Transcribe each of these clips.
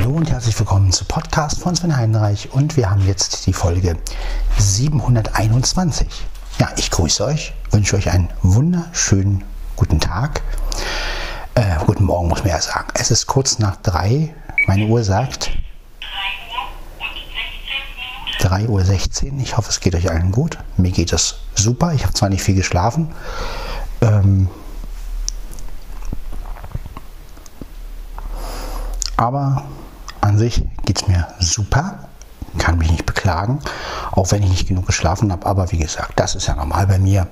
Hallo und herzlich willkommen zu Podcast von Sven Heinreich und wir haben jetzt die Folge 721. Ja, ich grüße euch, wünsche euch einen wunderschönen guten Tag. Äh, guten Morgen muss man ja sagen. Es ist kurz nach drei. Meine Uhr sagt 3.16 Uhr. Ich hoffe, es geht euch allen gut. Mir geht es super. Ich habe zwar nicht viel geschlafen. Ähm, aber an sich geht es mir super. Kann mich nicht beklagen, auch wenn ich nicht genug geschlafen habe. Aber wie gesagt, das ist ja normal bei mir.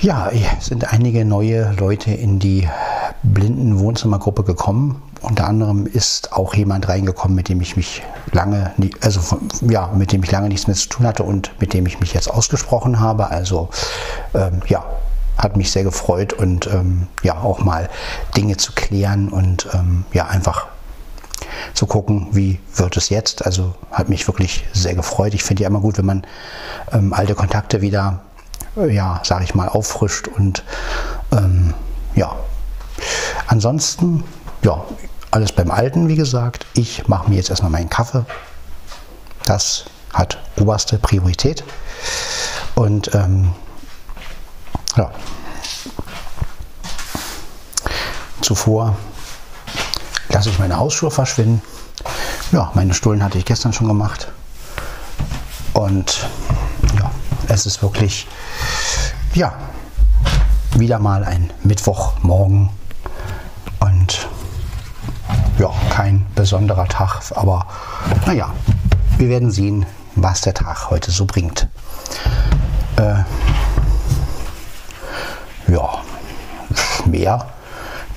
Ja, es sind einige neue Leute in die blinden Wohnzimmergruppe gekommen. Unter anderem ist auch jemand reingekommen, mit dem ich mich lange, also ja, mit dem ich lange nichts mehr zu tun hatte und mit dem ich mich jetzt ausgesprochen habe. Also ähm, ja, hat mich sehr gefreut und ähm, ja auch mal Dinge zu klären und ähm, ja einfach zu gucken, wie wird es jetzt. Also hat mich wirklich sehr gefreut. Ich finde ja immer gut, wenn man ähm, alte Kontakte wieder, äh, ja, sage ich mal, auffrischt und ähm, ja. Ansonsten, ja, alles beim Alten, wie gesagt. Ich mache mir jetzt erstmal meinen Kaffee. Das hat oberste Priorität. Und ähm, ja. Zuvor lasse ich meine Hausschuhe verschwinden. Ja, meine Stullen hatte ich gestern schon gemacht. Und ja, es ist wirklich, ja, wieder mal ein Mittwochmorgen. Und ja, kein besonderer Tag, aber naja, wir werden sehen, was der Tag heute so bringt. Äh, ja, mehr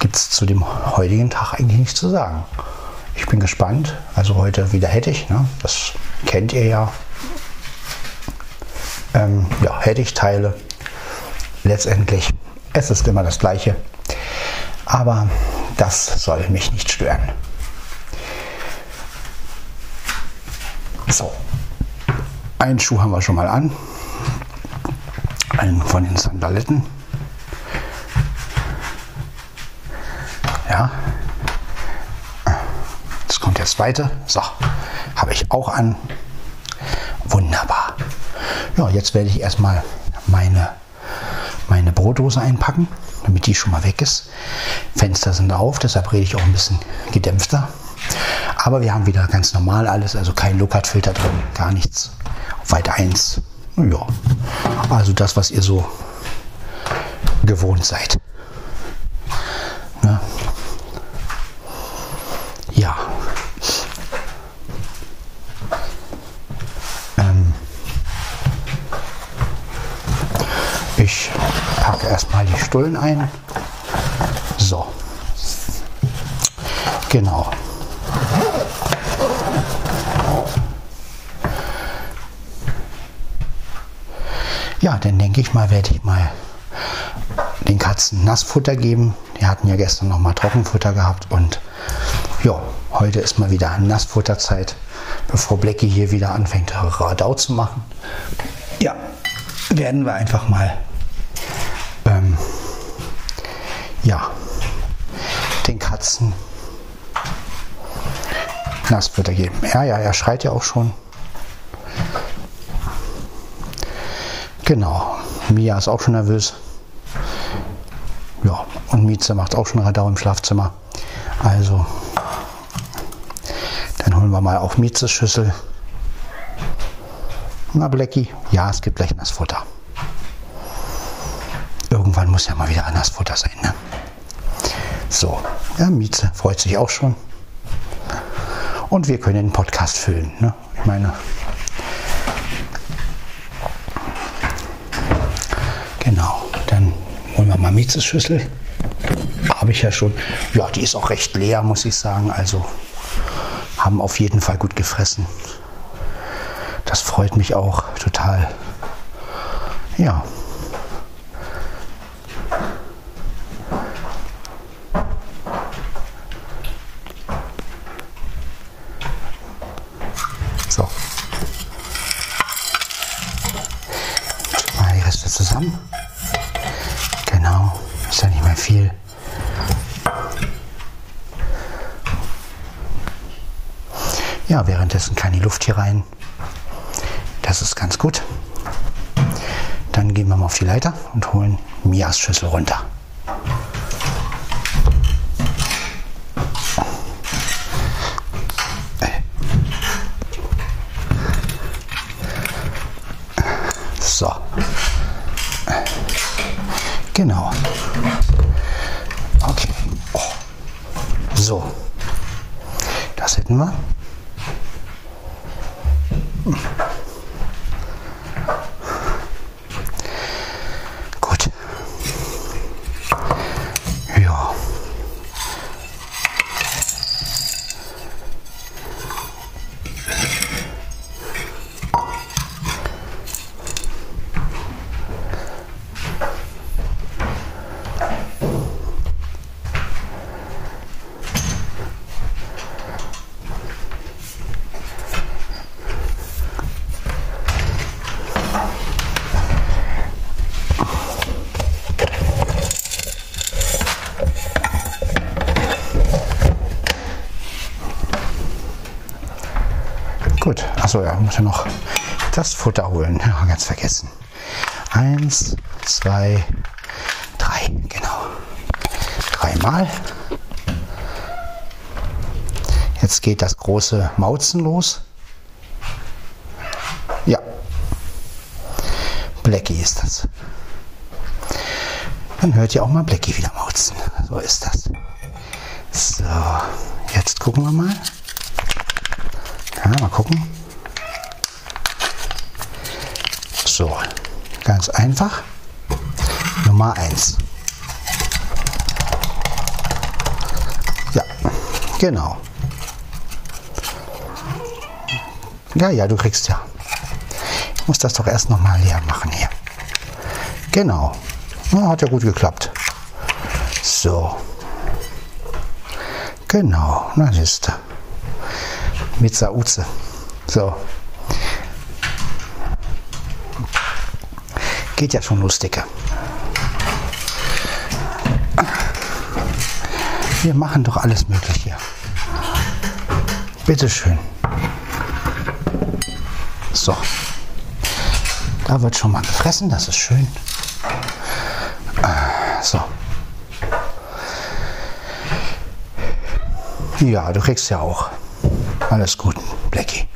gibt es zu dem heutigen Tag eigentlich nichts zu sagen. Ich bin gespannt. Also heute wieder hätte ich, ne? das kennt ihr ja. Ähm, ja, hätte ich Teile. Letztendlich, es ist immer das Gleiche. Aber das soll mich nicht stören. So, einen Schuh haben wir schon mal an. Einen von den Sandaletten. Ja. Jetzt kommt der zweite. So, habe ich auch an. Wunderbar. Ja, jetzt werde ich erstmal meine, meine Brotdose einpacken, damit die schon mal weg ist. Fenster sind auf, deshalb rede ich auch ein bisschen gedämpfter. Aber wir haben wieder ganz normal alles, also kein Lookout-Filter drin, gar nichts. Weit 1. Ja, also das, was ihr so gewohnt seid. Stullen ein. So. Genau. Ja, dann denke ich mal, werde ich mal den Katzen Nassfutter geben. Die hatten ja gestern noch mal Trockenfutter gehabt und ja, heute ist mal wieder Nassfutterzeit, bevor Blackie hier wieder anfängt Radau zu machen. Ja, werden wir einfach mal ähm, ja, den Katzen Nassfutter geben. Ja, ja, er schreit ja auch schon. Genau, Mia ist auch schon nervös. Ja, und Mieze macht auch schon Radau im Schlafzimmer. Also, dann holen wir mal auch Mietzes Schüssel. Na, Blackie, ja, es gibt gleich Nassfutter. Irgendwann muss ja mal wieder anders Futter sein. Ne? So, ja, Mieze freut sich auch schon. Und wir können den Podcast füllen. Ne? Ich meine, genau, dann holen wir mal Miezes Schüssel. Habe ich ja schon. Ja, die ist auch recht leer, muss ich sagen. Also haben auf jeden Fall gut gefressen. Das freut mich auch total. Ja. zusammen. Genau, ist ja nicht mehr viel. Ja, Luft hier rein. Das ist ganz gut. Dann gehen wir mal auf die Leiter und holen Mias Schüssel runter. So. Genau. Okay. Oh. So. Das hätten wir. Gut, achso, ja, muss ja noch das Futter holen. Ja, ganz vergessen. Eins, zwei, drei, genau. Dreimal. Jetzt geht das große Mauzen los. Ja. Blackie ist das. Dann hört ihr auch mal Blackie wieder mauzen. So ist das. So, jetzt gucken wir mal. Ja, mal gucken. So, ganz einfach. Nummer 1. Ja, genau. Ja, ja, du kriegst ja. Ich muss das doch erst noch mal leer machen hier. Genau. Ja, hat ja gut geklappt. So. Genau, na du mit Sauze. So. Geht ja schon lustiger. Wir machen doch alles möglich hier. Bitteschön. So. Da wird schon mal gefressen, das ist schön. So. Ja, du kriegst ja auch. Alles gut, Blackie.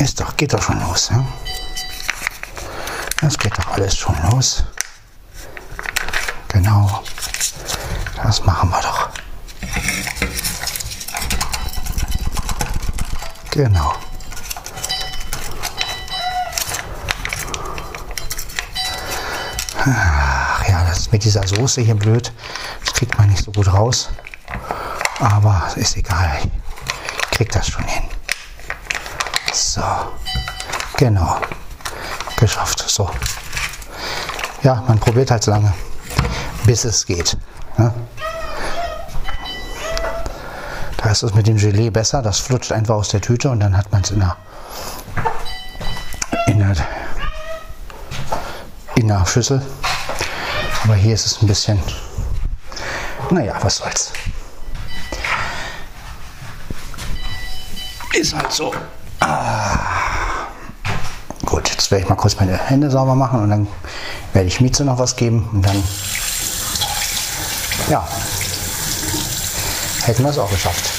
Ist doch, geht doch schon los. Ja? Das geht doch alles schon los. Genau. Das machen wir doch. Genau. Ach ja, das mit dieser Soße hier blöd. Das kriegt man nicht so gut raus. Aber ist egal. Ich krieg das schon hin. So. Genau. Geschafft. So. Ja, man probiert halt so lange, bis es geht. Ne? Da ist es mit dem Gelee besser. Das flutscht einfach aus der Tüte und dann hat man es in der, in der, in der Schüssel. Aber hier ist es ein bisschen, naja, was soll's. Ist halt so. Werde ich mal kurz meine Hände sauber machen und dann werde ich Mieze noch was geben und dann, ja, hätten wir es auch geschafft.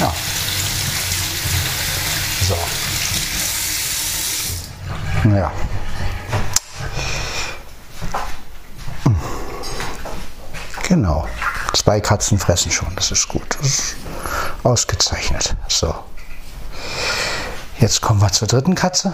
Ja. So. Ja. Genau. Zwei Katzen fressen schon, das ist gut. Das ist Ausgezeichnet. So. Jetzt kommen wir zur dritten Katze.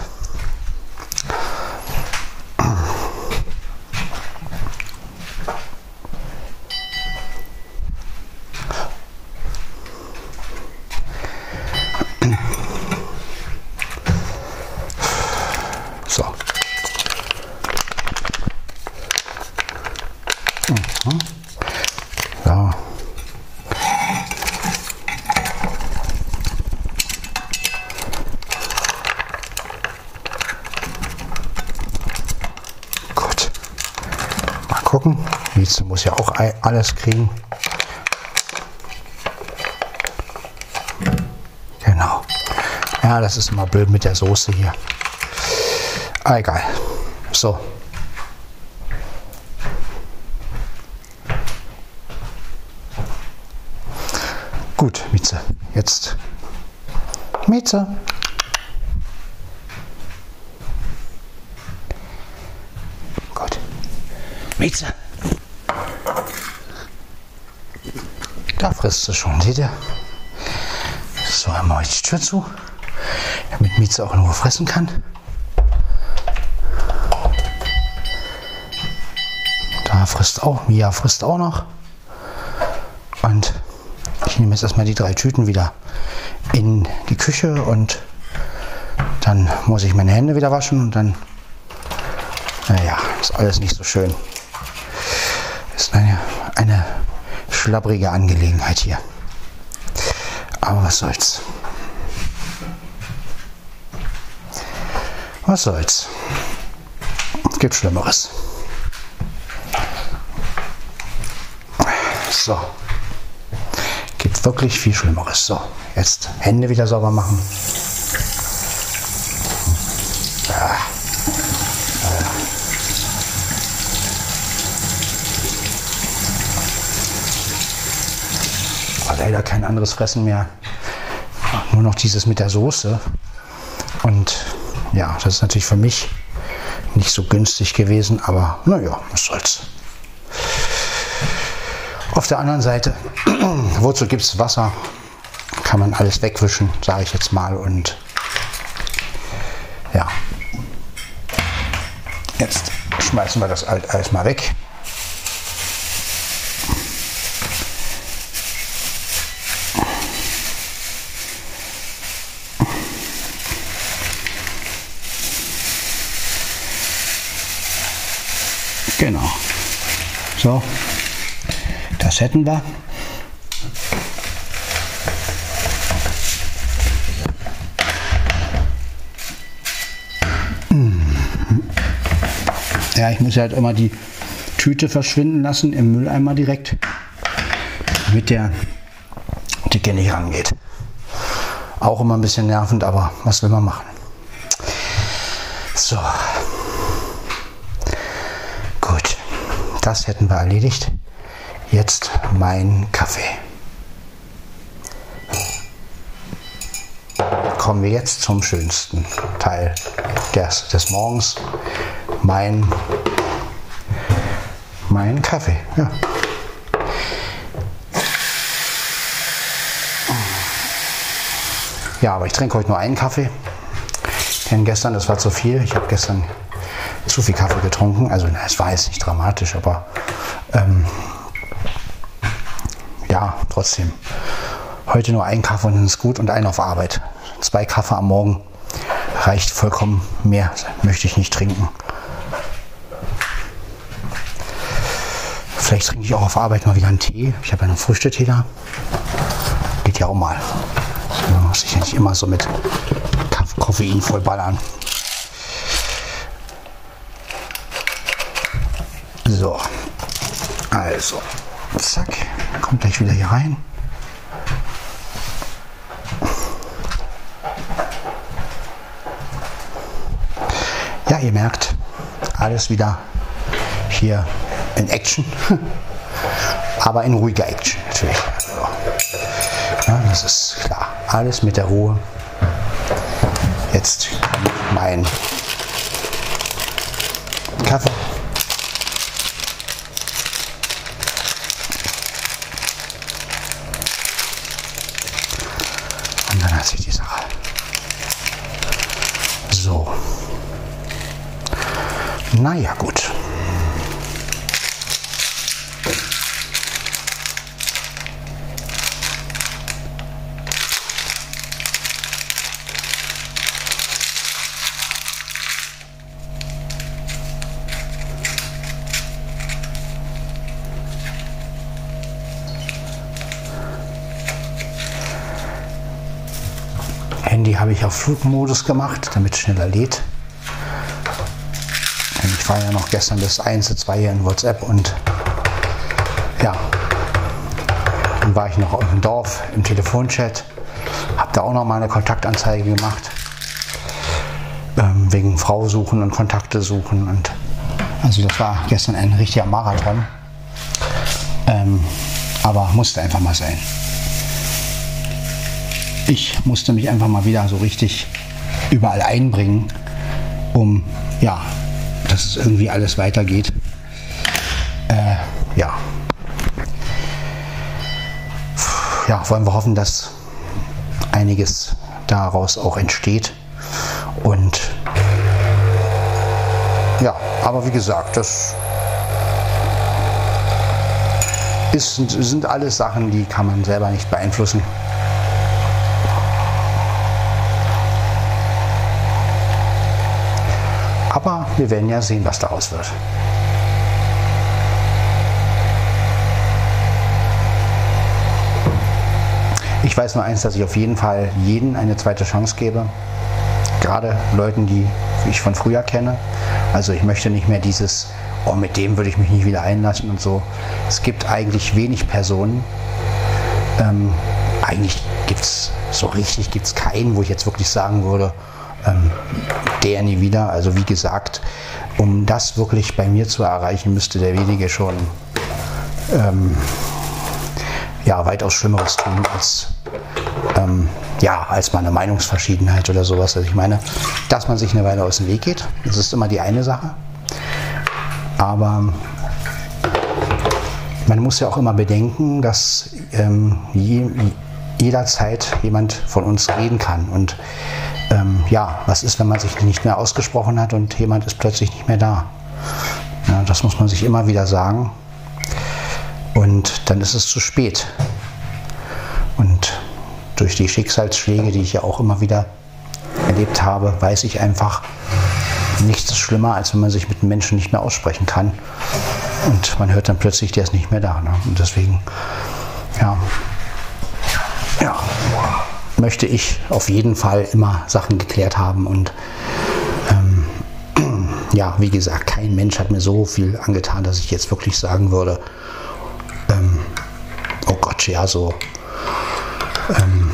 kriegen. Genau. Ja, das ist immer blöd mit der Soße hier. Ah, egal. So. Gut, Mieze, jetzt. Mieze. Gut. Mieze. Da frisst sie schon, seht ihr? So, ich die Tür zu, damit Mieze auch in Ruhe fressen kann. Da frisst auch, Mia frisst auch noch. Und ich nehme jetzt erstmal die drei Tüten wieder in die Küche und dann muss ich meine Hände wieder waschen und dann, naja, ist alles nicht so schön. Ist eine schlabbrige Angelegenheit hier. Aber was soll's. Was soll's. Gibt Schlimmeres. So. Gibt wirklich viel Schlimmeres. So, jetzt Hände wieder sauber machen. Leider kein anderes Fressen mehr. Nur noch dieses mit der Soße. Und ja, das ist natürlich für mich nicht so günstig gewesen, aber naja, was soll's. Auf der anderen Seite, wozu gibt es Wasser? Kann man alles wegwischen, sage ich jetzt mal. Und ja, jetzt schmeißen wir das alles mal weg. Genau. So, das hätten wir. Ja, ich muss halt immer die Tüte verschwinden lassen im Mülleimer direkt, damit der Dicke nicht rangeht. Auch immer ein bisschen nervend, aber was will man machen? So. Gut. Das hätten wir erledigt jetzt mein Kaffee. Kommen wir jetzt zum schönsten Teil des, des Morgens. Mein, mein Kaffee. Ja. ja, aber ich trinke heute nur einen Kaffee. Denn gestern, das war zu viel. Ich habe gestern zu viel Kaffee getrunken. Also es war jetzt nicht dramatisch, aber ähm, ja, trotzdem. Heute nur ein Kaffee und dann ist gut und ein auf Arbeit. Zwei Kaffee am Morgen reicht vollkommen. Mehr möchte ich nicht trinken. Vielleicht trinke ich auch auf Arbeit mal wieder einen Tee. Ich habe einen Früchtetee da. Geht ja auch mal. Man muss sich ja nicht immer so mit Koffein vollballern. So, also, zack. Kommt gleich wieder hier rein. Ja, ihr merkt, alles wieder hier in Action, aber in ruhiger Action natürlich. Ja, das ist klar. Alles mit der Ruhe. Jetzt mein Kaffee. Naja, gut. Handy habe ich auf Flugmodus gemacht, damit es schneller lädt war ja noch gestern bis 1, 2 hier in WhatsApp und ja, dann war ich noch im Dorf im Telefonchat, Habe da auch noch mal eine Kontaktanzeige gemacht. Ähm, wegen Frau suchen und Kontakte suchen. Und also das war gestern ein richtiger Marathon. Ähm, aber musste einfach mal sein. Ich musste mich einfach mal wieder so richtig überall einbringen, um ja, dass irgendwie alles weitergeht. Äh, ja. Ja, wollen wir hoffen, dass einiges daraus auch entsteht. Und ja, aber wie gesagt, das ist, sind alles Sachen, die kann man selber nicht beeinflussen. Aber wir werden ja sehen, was daraus wird. Ich weiß nur eins, dass ich auf jeden Fall jeden eine zweite Chance gebe. Gerade Leuten, die ich von früher kenne. Also ich möchte nicht mehr dieses, oh, mit dem würde ich mich nicht wieder einlassen und so. Es gibt eigentlich wenig Personen. Ähm, eigentlich gibt es so richtig gibt's keinen, wo ich jetzt wirklich sagen würde, ähm, der nie wieder. Also wie gesagt, um das wirklich bei mir zu erreichen, müsste derjenige schon ähm, ja, weitaus Schlimmeres tun als, ähm, ja, als mal eine Meinungsverschiedenheit oder sowas. Also ich meine, dass man sich eine Weile aus dem Weg geht, das ist immer die eine Sache. Aber man muss ja auch immer bedenken, dass ähm, je, jederzeit jemand von uns reden kann. Und ähm, ja, was ist, wenn man sich nicht mehr ausgesprochen hat und jemand ist plötzlich nicht mehr da? Ja, das muss man sich immer wieder sagen. Und dann ist es zu spät. Und durch die Schicksalsschläge, die ich ja auch immer wieder erlebt habe, weiß ich einfach, nichts ist schlimmer, als wenn man sich mit einem Menschen nicht mehr aussprechen kann. Und man hört dann plötzlich, der ist nicht mehr da. Ne? Und deswegen, ja, ja, möchte ich auf jeden Fall immer Sachen geklärt haben. Und ähm, ja, wie gesagt, kein Mensch hat mir so viel angetan, dass ich jetzt wirklich sagen würde, ähm, oh Gott, ja, so. Ähm,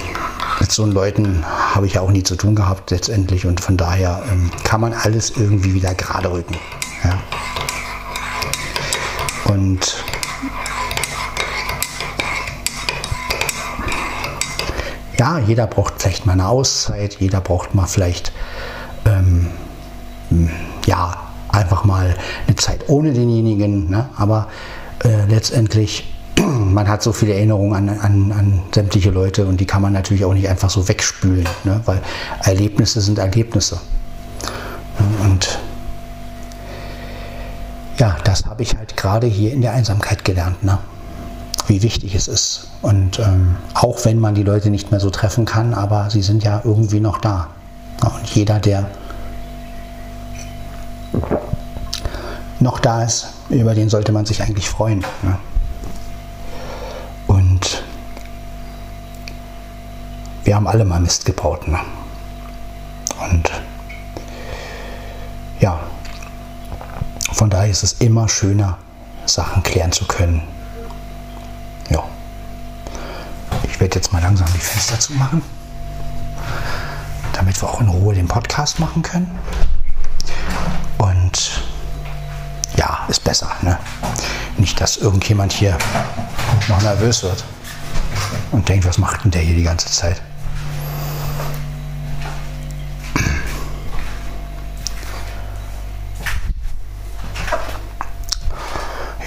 mit so Leuten habe ich ja auch nie zu tun gehabt letztendlich und von daher ähm, kann man alles irgendwie wieder gerade rücken. Ja. Und ja, jeder braucht vielleicht mal eine Auszeit, jeder braucht mal vielleicht ähm, ja einfach mal eine Zeit ohne denjenigen, ne? aber äh, letztendlich man hat so viele Erinnerungen an, an, an, sämtliche Leute und die kann man natürlich auch nicht einfach so wegspülen, ne? weil Erlebnisse sind Erlebnisse. Und ja, das habe ich halt gerade hier in der Einsamkeit gelernt, ne? Wie wichtig es ist. Und ähm, auch wenn man die Leute nicht mehr so treffen kann, aber sie sind ja irgendwie noch da. Und jeder, der noch da ist, über den sollte man sich eigentlich freuen. Ne? Und wir haben alle mal Mist gebaut. Ne? Und ja, von daher ist es immer schöner, Sachen klären zu können. Ich werde jetzt mal langsam die Fenster zumachen, damit wir auch in Ruhe den Podcast machen können. Und ja, ist besser. Ne? Nicht, dass irgendjemand hier noch nervös wird und denkt, was macht denn der hier die ganze Zeit?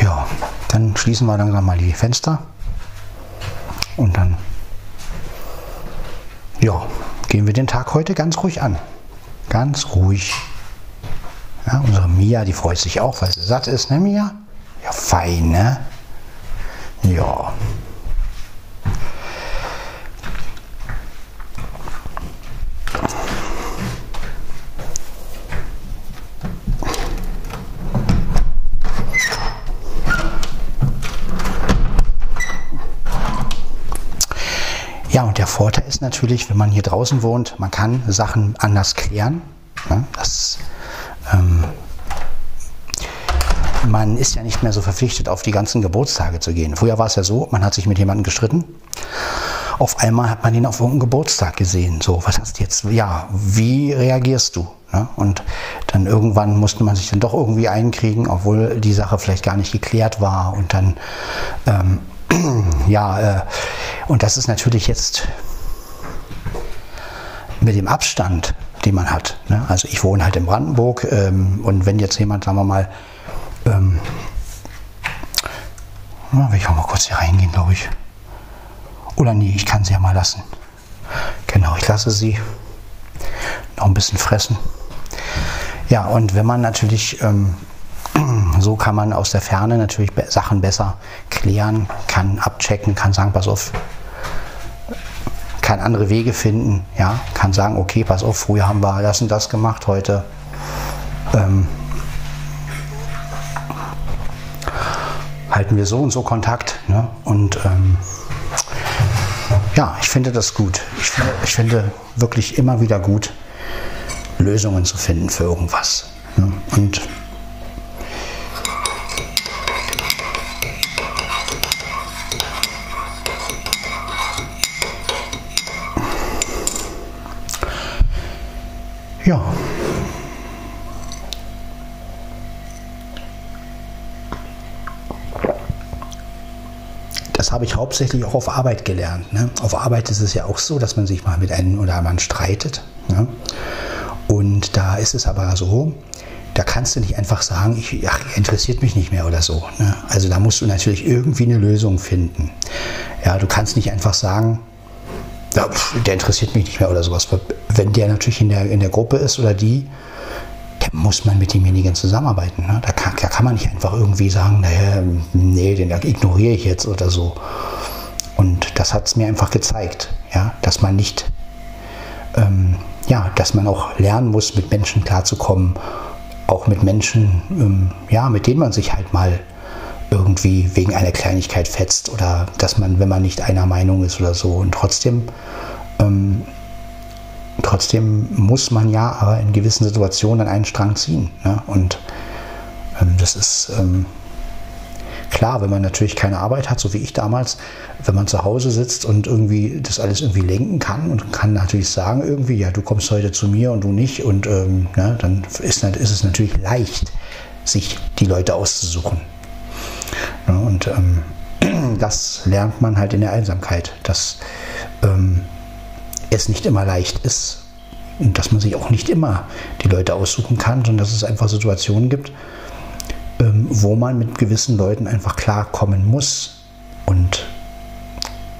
Ja, dann schließen wir langsam mal die Fenster und dann ja, gehen wir den Tag heute ganz ruhig an. Ganz ruhig. Ja, unsere Mia, die freut sich auch, weil sie satt ist, ne Mia? Ja, fein, ne? Ja. Ja, und der Vorteil ist natürlich, wenn man hier draußen wohnt, man kann Sachen anders klären. Ja, das ähm, man ist ja nicht mehr so verpflichtet, auf die ganzen Geburtstage zu gehen. Früher war es ja so, man hat sich mit jemandem gestritten auf einmal hat man ihn auf irgendeinem Geburtstag gesehen. So, was hast du jetzt, ja, wie reagierst du? Ne? Und dann irgendwann musste man sich dann doch irgendwie einkriegen, obwohl die Sache vielleicht gar nicht geklärt war. Und dann, ähm, ja, äh, und das ist natürlich jetzt mit dem Abstand, den man hat. Ne? Also ich wohne halt in Brandenburg ähm, und wenn jetzt jemand, sagen wir mal, ähm, na, will ich auch mal kurz hier reingehen, glaube ich. Oder nee, ich kann sie ja mal lassen. Genau, ich lasse sie noch ein bisschen fressen. Ja, und wenn man natürlich, ähm, so kann man aus der Ferne natürlich Sachen besser klären, kann abchecken, kann sagen, pass auf, kann andere Wege finden, ja, kann sagen, okay, pass auf, früher haben wir das und das gemacht, heute ähm, halten wir so und so Kontakt. Ne? Und ähm, ja, ich finde das gut. Ich, ich finde wirklich immer wieder gut, Lösungen zu finden für irgendwas. Ne? Und habe ich hauptsächlich auch auf Arbeit gelernt. Ne? Auf Arbeit ist es ja auch so, dass man sich mal mit einem oder anderen streitet. Ne? Und da ist es aber so, da kannst du nicht einfach sagen, ich, ach, interessiert mich nicht mehr oder so. Ne? Also da musst du natürlich irgendwie eine Lösung finden. Ja, du kannst nicht einfach sagen, ja, der interessiert mich nicht mehr oder sowas. Wenn der natürlich in der, in der Gruppe ist oder die, dann muss man mit demjenigen zusammenarbeiten. Ne? Da, kann, da kann man nicht einfach irgendwie sagen, naja, nee, den ignoriere ich jetzt oder so. Und das hat es mir einfach gezeigt, ja, dass man nicht ähm, ja, dass man auch lernen muss, mit Menschen klarzukommen, auch mit Menschen, ähm, ja, mit denen man sich halt mal irgendwie wegen einer Kleinigkeit fetzt oder dass man, wenn man nicht einer Meinung ist oder so. Und trotzdem, ähm, trotzdem muss man ja aber in gewissen Situationen einen Strang ziehen. Ne? Und ähm, das ist, ähm, Klar, wenn man natürlich keine Arbeit hat, so wie ich damals, wenn man zu Hause sitzt und irgendwie das alles irgendwie lenken kann und kann natürlich sagen irgendwie, ja, du kommst heute zu mir und du nicht und ähm, ne, dann ist, ist, es natürlich leicht, sich die Leute auszusuchen. Ja, und ähm, das lernt man halt in der Einsamkeit, dass ähm, es nicht immer leicht ist und dass man sich auch nicht immer die Leute aussuchen kann, sondern dass es einfach Situationen gibt, ähm, wo man mit gewissen Leuten einfach klarkommen muss. Und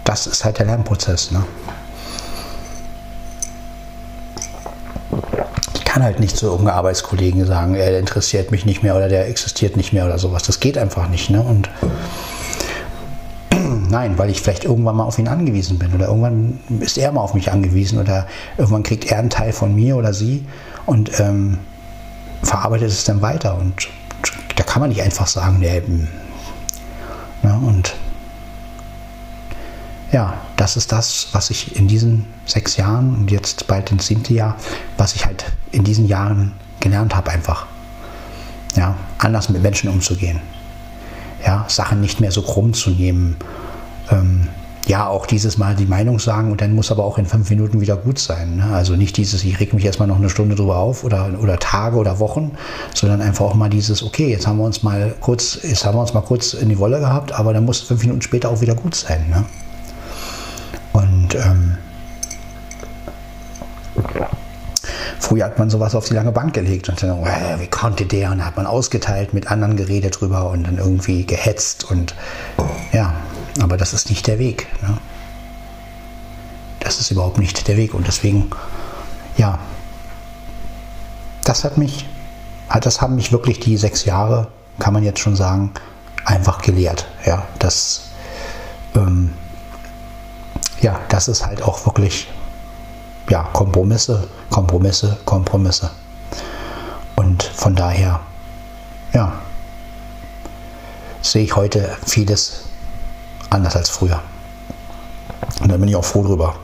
das ist halt der Lernprozess. Ne? Ich kann halt nicht zu irgendeinem Arbeitskollegen sagen, er interessiert mich nicht mehr oder der existiert nicht mehr oder sowas. Das geht einfach nicht. Ne? Und nein, weil ich vielleicht irgendwann mal auf ihn angewiesen bin oder irgendwann ist er mal auf mich angewiesen oder irgendwann kriegt er einen Teil von mir oder sie und ähm, verarbeitet es dann weiter und da kann man nicht einfach sagen, nee, ja, und ja, das ist das, was ich in diesen sechs Jahren und jetzt bald ins siebte Jahr, was ich halt in diesen Jahren gelernt habe, einfach. Ja, anders mit Menschen umzugehen. Ja, Sachen nicht mehr so krumm zu nehmen. Ähm, ja, auch dieses Mal die Meinung sagen und dann muss aber auch in fünf Minuten wieder gut sein. Ne? Also nicht dieses, ich reg mich erstmal noch eine Stunde drüber auf oder, oder Tage oder Wochen, sondern einfach auch mal dieses, okay, jetzt haben wir uns mal kurz, jetzt haben wir uns mal kurz in die Wolle gehabt, aber dann muss fünf Minuten später auch wieder gut sein. Ne? Und ähm, Früher hat man sowas auf die lange Bank gelegt und dann, äh, wie konnte der? Und dann hat man ausgeteilt, mit anderen geredet drüber und dann irgendwie gehetzt und ja, aber das ist nicht der Weg. Ne? Das ist überhaupt nicht der Weg. Und deswegen, ja, das hat mich, das haben mich wirklich die sechs Jahre, kann man jetzt schon sagen, einfach gelehrt. Ja, das, ähm, ja, das ist halt auch wirklich, ja, Kompromisse, Kompromisse, Kompromisse. Und von daher, ja, sehe ich heute vieles anders als früher. Und da bin ich auch froh drüber.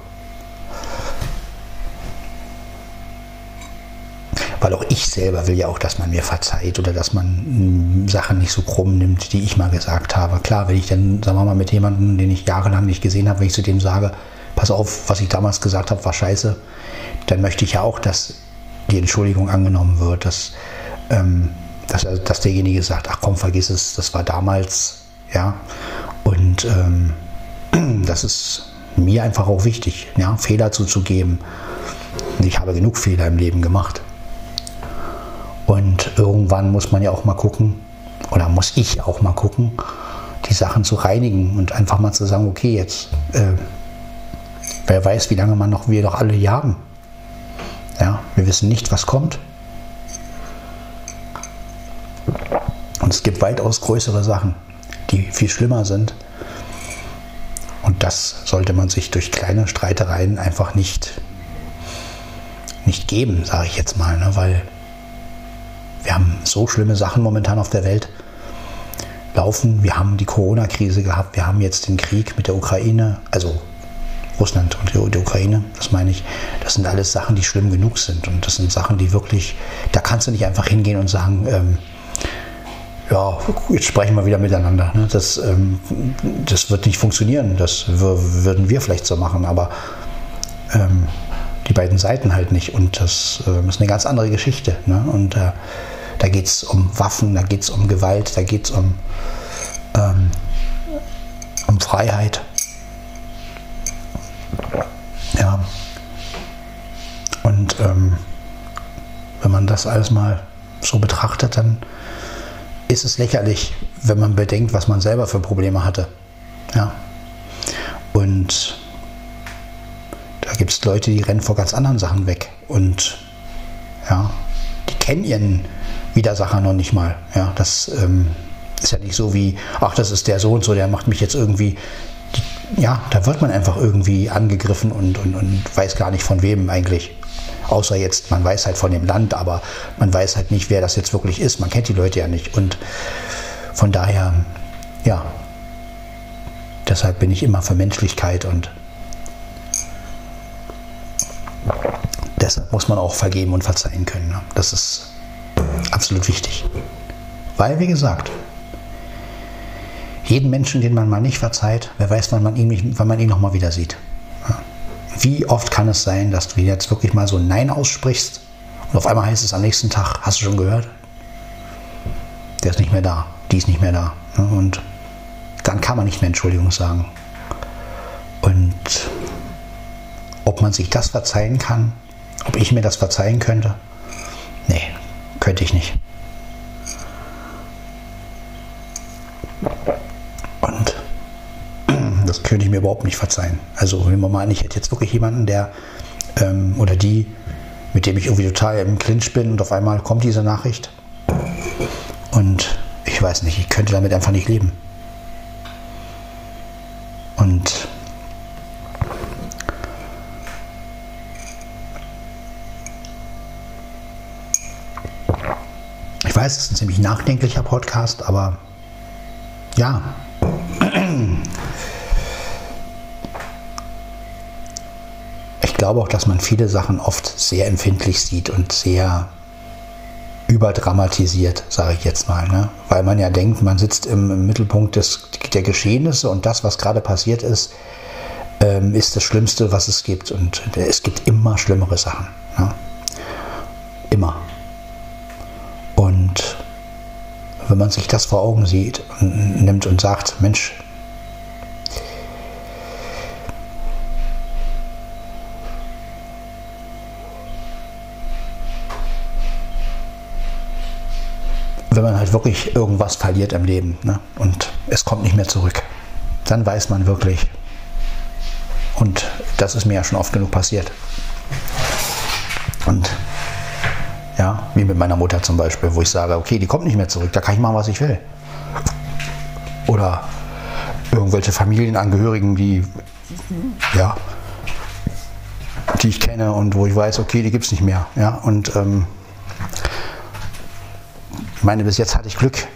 Weil auch ich selber will ja auch, dass man mir verzeiht oder dass man mm, Sachen nicht so krumm nimmt, die ich mal gesagt habe. Klar, wenn ich dann, sagen wir mal, mit jemandem, den ich jahrelang nicht gesehen habe, wenn ich zu dem sage, pass auf, was ich damals gesagt habe, war scheiße, dann möchte ich ja auch, dass die Entschuldigung angenommen wird, dass, ähm, dass, dass derjenige sagt, ach komm, vergiss es, das war damals, ja. Und ähm, das ist mir einfach auch wichtig, ja, Fehler zuzugeben. Ich habe genug Fehler im Leben gemacht. Und irgendwann muss man ja auch mal gucken, oder muss ich auch mal gucken, die Sachen zu reinigen und einfach mal zu sagen, okay, jetzt, äh, wer weiß, wie lange man noch, wir noch alle haben. Ja, wir wissen nicht, was kommt. Und es gibt weitaus größere Sachen, die viel schlimmer sind. Und das sollte man sich durch kleine Streitereien einfach nicht, nicht geben, sage ich jetzt mal, ne? weil wir haben so schlimme Sachen momentan auf der Welt laufen. Wir haben die Corona-Krise gehabt, wir haben jetzt den Krieg mit der Ukraine, also Russland und die Ukraine, das meine ich. Das sind alles Sachen, die schlimm genug sind. Und das sind Sachen, die wirklich, da kannst du nicht einfach hingehen und sagen, ähm, ja, jetzt sprechen wir wieder miteinander. Ne? Das, ähm, das wird nicht funktionieren. Das würden wir vielleicht so machen, aber ähm, die beiden Seiten halt nicht. Und das äh, ist eine ganz andere Geschichte. Ne? Und äh, da geht es um Waffen, da geht es um Gewalt, da geht es um, ähm, um Freiheit. Ja. Und ähm, wenn man das alles mal so betrachtet, dann ist es lächerlich, wenn man bedenkt, was man selber für Probleme hatte. Ja. Und da gibt es Leute, die rennen vor ganz anderen Sachen weg. Und ja, die kennen ihren Widersacher noch nicht mal. Ja, das ähm, ist ja nicht so wie, ach, das ist der so und so, der macht mich jetzt irgendwie. Ja, da wird man einfach irgendwie angegriffen und, und, und weiß gar nicht von wem eigentlich. Außer jetzt, man weiß halt von dem Land, aber man weiß halt nicht, wer das jetzt wirklich ist. Man kennt die Leute ja nicht. Und von daher, ja, deshalb bin ich immer für Menschlichkeit und deshalb muss man auch vergeben und verzeihen können. Ne? Das ist absolut wichtig. Weil, wie gesagt, jeden Menschen, den man mal nicht verzeiht, wer weiß, wann man ihn, wann man ihn nochmal wieder sieht. Wie oft kann es sein, dass du jetzt wirklich mal so Nein aussprichst und auf einmal heißt es am nächsten Tag, hast du schon gehört? Der ist nicht mehr da, die ist nicht mehr da. Ne? Und dann kann man nicht mehr Entschuldigung sagen. Und ob man sich das verzeihen kann, ob ich mir das verzeihen könnte, nee, könnte ich nicht. Könnte ich mir überhaupt nicht verzeihen. Also nehmen wir mal an, ich hätte jetzt wirklich jemanden, der ähm, oder die, mit dem ich irgendwie total im Clinch bin und auf einmal kommt diese Nachricht. Und ich weiß nicht, ich könnte damit einfach nicht leben. Und ich weiß, es ist ein ziemlich nachdenklicher Podcast, aber ja, glaube auch, dass man viele Sachen oft sehr empfindlich sieht und sehr überdramatisiert, sage ich jetzt mal. Ne? Weil man ja denkt, man sitzt im, im Mittelpunkt des, der Geschehnisse und das, was gerade passiert ist, ähm, ist das Schlimmste, was es gibt. Und es gibt immer schlimmere Sachen. Ne? Immer. Und wenn man sich das vor Augen sieht und nimmt und sagt, Mensch, wirklich irgendwas verliert im Leben ne? und es kommt nicht mehr zurück, dann weiß man wirklich, und das ist mir ja schon oft genug passiert. Und ja, wie mit meiner Mutter zum Beispiel, wo ich sage, okay, die kommt nicht mehr zurück, da kann ich machen, was ich will. Oder irgendwelche Familienangehörigen, die, ja, die ich kenne und wo ich weiß, okay, die gibt es nicht mehr. Ja, und ähm, meine, bis jetzt hatte ich Glück.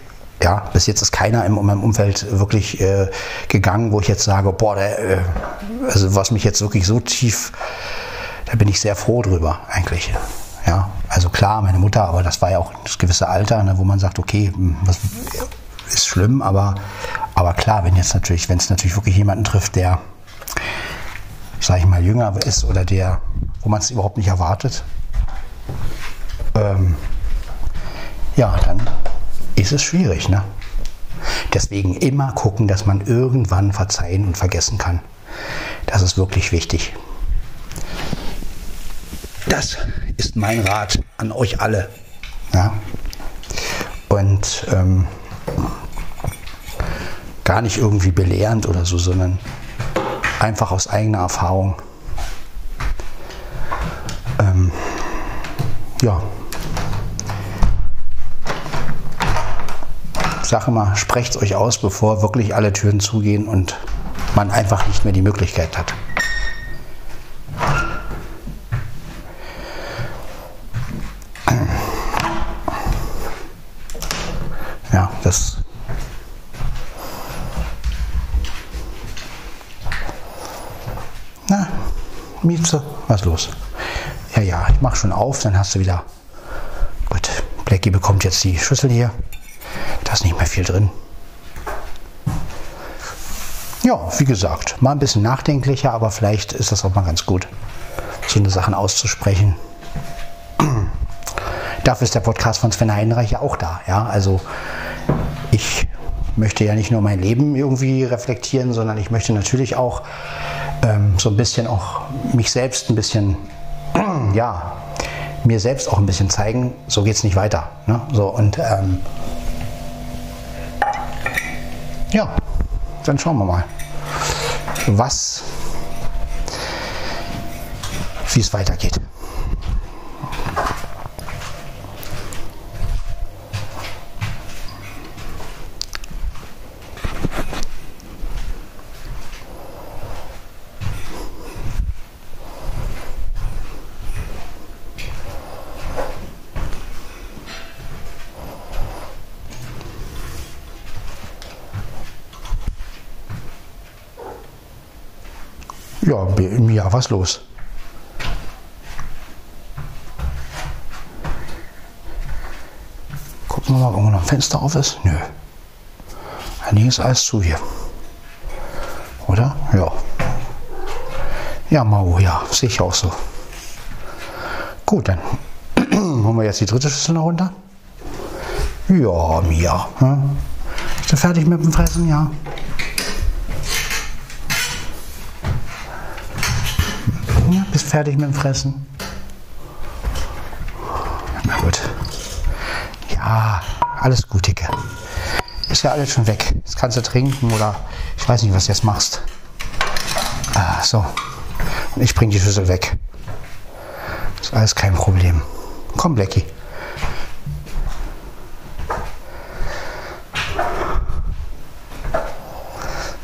Ja, bis jetzt ist keiner in meinem Umfeld wirklich äh, gegangen, wo ich jetzt sage, boah, der, äh, also was mich jetzt wirklich so tief, da bin ich sehr froh drüber eigentlich. Ja, also klar, meine Mutter, aber das war ja auch das gewisse Alter, ne, wo man sagt, okay, hm, was ist schlimm, aber, aber klar, wenn jetzt natürlich, wenn es natürlich wirklich jemanden trifft, der sag ich mal, jünger ist oder der, wo man es überhaupt nicht erwartet, ähm, ja, dann ist es schwierig. Ne? Deswegen immer gucken, dass man irgendwann verzeihen und vergessen kann. Das ist wirklich wichtig. Das ist mein Rat an euch alle. Ja? Und ähm, gar nicht irgendwie belehrend oder so, sondern einfach aus eigener Erfahrung. Ähm, ja. Sache mal, sprecht euch aus, bevor wirklich alle Türen zugehen und man einfach nicht mehr die Möglichkeit hat. Ja, das Na, Mieze, was los? Ja, ja, ich mach schon auf, dann hast du wieder. Gut, Blackie bekommt jetzt die Schüssel hier. Da ist nicht mehr viel drin. Ja, wie gesagt, mal ein bisschen nachdenklicher, aber vielleicht ist das auch mal ganz gut, so eine Sachen auszusprechen. Dafür ist der Podcast von Sven Heinreich ja auch da. Ja, also ich möchte ja nicht nur mein Leben irgendwie reflektieren, sondern ich möchte natürlich auch ähm, so ein bisschen auch mich selbst ein bisschen, ja, mir selbst auch ein bisschen zeigen, so geht es nicht weiter. Ne? So, und ähm, ja, dann schauen wir mal, was, wie es weitergeht. Ja, im Jahr was los. Gucken wir mal, ob noch ein Fenster auf ist. Nö. Eigentlich ist alles zu hier. Oder? Ja. Ja, Mau, ja, sehe ich auch so. Gut, dann holen wir jetzt die dritte Schüssel noch runter. Ja, Mia. Hm? Bist du fertig mit dem Fressen? Ja. Ja, bist fertig mit dem Fressen? Na gut. Ja, alles gut, Dicke. Ist ja alles schon weg. Jetzt kannst du trinken oder ich weiß nicht, was du jetzt machst. Ah, so. Und ich bring die Schüssel weg. Ist alles kein Problem. Komm, Blackie.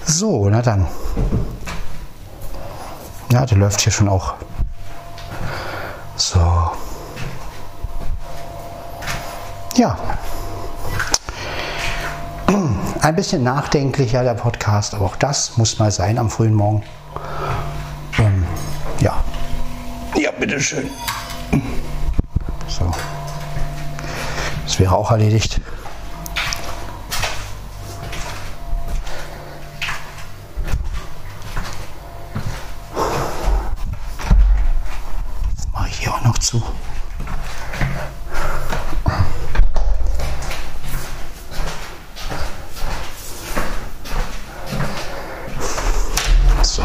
So, na dann. Ja, der läuft hier schon auch. So. Ja. Ein bisschen nachdenklicher der Podcast, aber auch das muss mal sein am frühen Morgen. Ähm, ja. Ja, bitteschön. So. Das wäre auch erledigt. Das mache ich hier auch noch zu. So.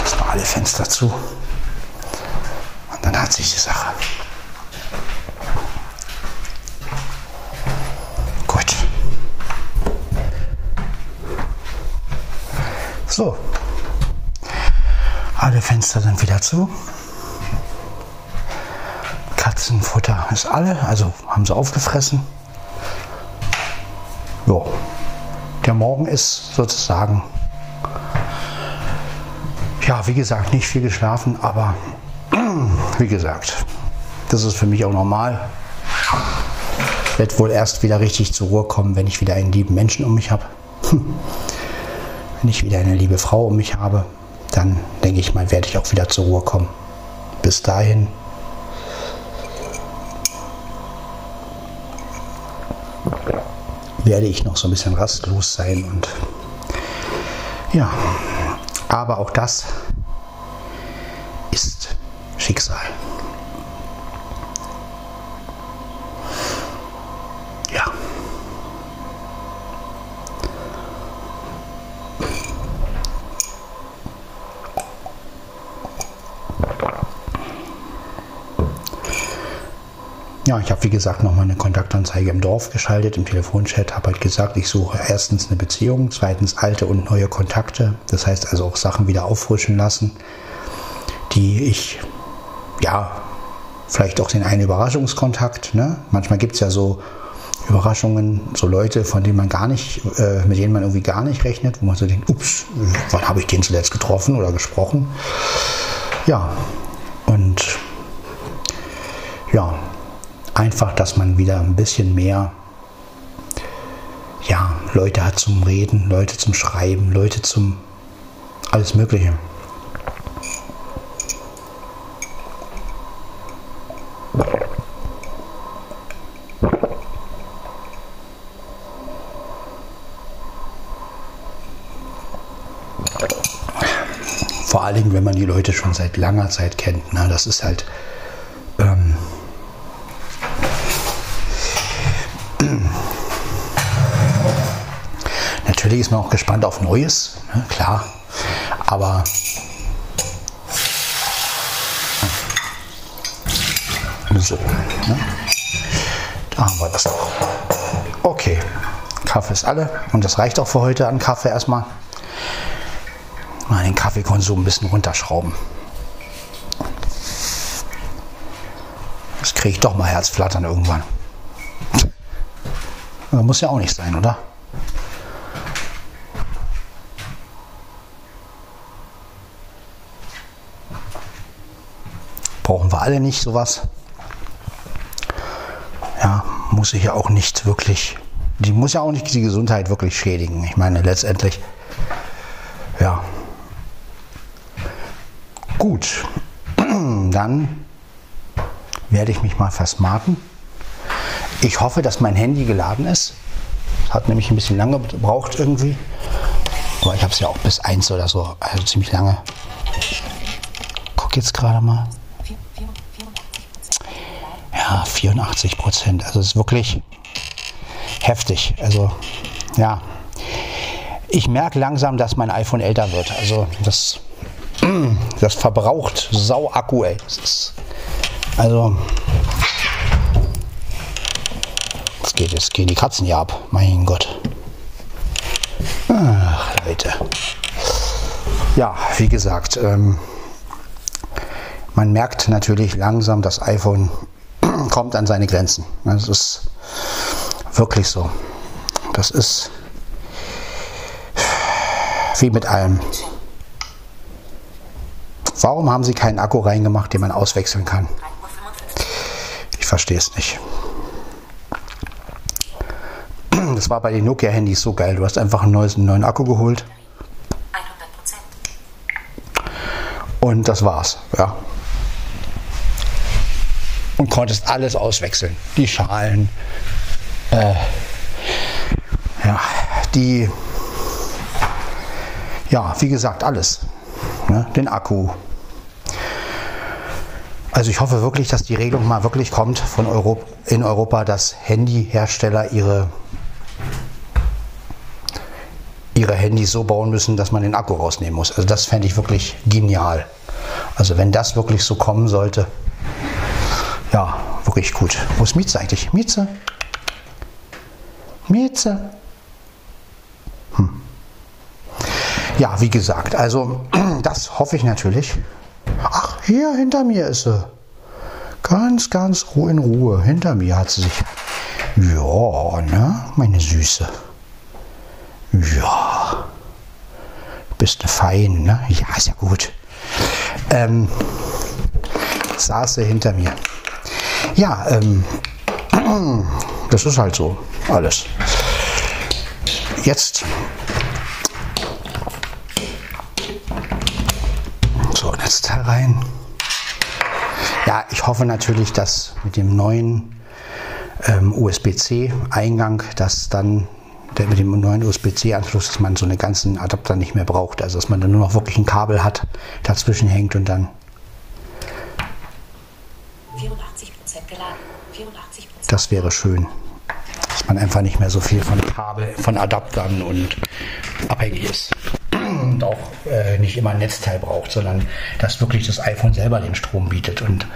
Jetzt mal alle Fenster zu. Und dann hat sich die Sache. Gut. So. Alle Fenster sind wieder zu. Katzenfutter ist alle, also haben sie aufgefressen. Ja. Der Morgen ist sozusagen, ja, wie gesagt, nicht viel geschlafen, aber wie gesagt, das ist für mich auch normal. Werde wohl erst wieder richtig zur Ruhe kommen, wenn ich wieder einen lieben Menschen um mich habe. Wenn ich wieder eine liebe Frau um mich habe, dann denke ich mal, werde ich auch wieder zur Ruhe kommen. Bis dahin. werde ich noch so ein bisschen rastlos sein und ja, Aber auch das ist Schicksal. Ja, ich habe wie gesagt nochmal eine Kontaktanzeige im Dorf geschaltet, im Telefonchat, habe halt gesagt, ich suche erstens eine Beziehung, zweitens alte und neue Kontakte, das heißt also auch Sachen wieder auffrischen lassen, die ich, ja, vielleicht auch den einen Überraschungskontakt, ne? manchmal gibt es ja so Überraschungen, so Leute, von denen man gar nicht, äh, mit denen man irgendwie gar nicht rechnet, wo man so denkt, ups, wann habe ich den zuletzt getroffen oder gesprochen? Ja, und ja, einfach, dass man wieder ein bisschen mehr ja, Leute hat zum Reden, Leute zum Schreiben, Leute zum alles Mögliche. Vor allen Dingen, wenn man die Leute schon seit langer Zeit kennt. Ne? Das ist halt ähm, Natürlich ist man auch gespannt auf Neues, ne, klar. Aber so, ne? da haben wir das doch. Okay, Kaffee ist alle und das reicht auch für heute an Kaffee erstmal. Mal den Kaffeekonsum ein bisschen runterschrauben. Das kriege ich doch mal Herzflattern irgendwann. Muss ja auch nicht sein, oder? Alle nicht sowas. Ja, muss ich ja auch nicht wirklich, die muss ja auch nicht die Gesundheit wirklich schädigen. Ich meine, letztendlich, ja. Gut, dann werde ich mich mal versmarten. Ich hoffe, dass mein Handy geladen ist. Hat nämlich ein bisschen lange gebraucht irgendwie. Aber ich habe es ja auch bis 1 oder so, also ziemlich lange. Guck jetzt gerade mal. Ja, 84 Prozent. Also es ist wirklich heftig. Also ja, ich merke langsam, dass mein iPhone älter wird. Also das, das verbraucht Sau-Akku, ey. Das ist, also Jetzt geht es, gehen die Katzen hier ab. Mein Gott. Ach, Leute. Ja, wie gesagt, ähm, man merkt natürlich langsam, das iPhone kommt an seine Grenzen. Das ist wirklich so. Das ist wie mit allem. Warum haben sie keinen Akku reingemacht, den man auswechseln kann? Ich verstehe es nicht. Das war bei den Nokia-Handys so geil. Du hast einfach einen, neues, einen neuen Akku geholt. 100%. Und das war's. Ja. Und konntest alles auswechseln. Die Schalen, äh, ja, die, ja, wie gesagt, alles. Ne? Den Akku. Also ich hoffe wirklich, dass die Regelung mal wirklich kommt von Europa, in Europa, dass Handyhersteller ihre ihre Handys so bauen müssen, dass man den Akku rausnehmen muss. Also das fände ich wirklich genial. Also wenn das wirklich so kommen sollte, wirklich gut. Wo ist Mieze eigentlich? Mieze? Mieze? Hm. Ja, wie gesagt, also das hoffe ich natürlich. Ach, hier hinter mir ist sie. Ganz, ganz in Ruhe. Hinter mir hat sie sich. Ja, ne, meine Süße. Ja, bist eine Fein, ne? Ja, ist ja gut. Ähm, saß er hinter mir. Ja, ähm, das ist halt so alles. Jetzt so Netzteil rein. Ja, ich hoffe natürlich, dass mit dem neuen ähm, USB-C-Eingang, dass dann mit dem neuen USB-C-Anschluss, dass man so eine ganzen Adapter nicht mehr braucht. Also dass man dann nur noch wirklich ein Kabel hat, dazwischen hängt und dann 84% geladen. 84%. Das wäre schön. Dass man einfach nicht mehr so viel von Kabel, von Adaptern und abhängig ist. Und auch äh, nicht immer ein Netzteil braucht, sondern dass wirklich das iPhone selber den Strom bietet. Und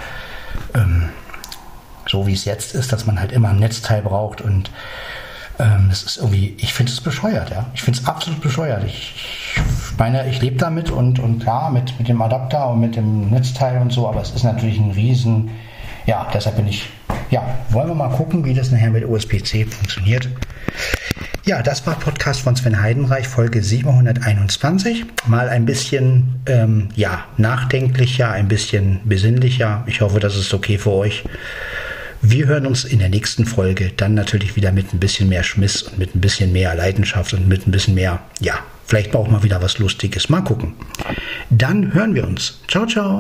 ähm, so wie es jetzt ist, dass man halt immer ein Netzteil braucht und ähm, das ist irgendwie, ich finde es bescheuert, ja. Ich finde es absolut bescheuert. Ich, ich meine, ich lebe damit und, und klar, mit, mit dem Adapter und mit dem Netzteil und so, aber es ist natürlich ein riesen, ja, deshalb bin ich, ja, wollen wir mal gucken, wie das nachher mit USB-C funktioniert. Ja, das war Podcast von Sven Heidenreich, Folge 721. Mal ein bisschen, ähm, ja, nachdenklicher, ein bisschen besinnlicher. Ich hoffe, das ist okay für euch. Wir hören uns in der nächsten Folge dann natürlich wieder mit ein bisschen mehr Schmiss und mit ein bisschen mehr Leidenschaft und mit ein bisschen mehr, ja, vielleicht auch mal wieder was Lustiges. Mal gucken. Dann hören wir uns. Ciao, ciao.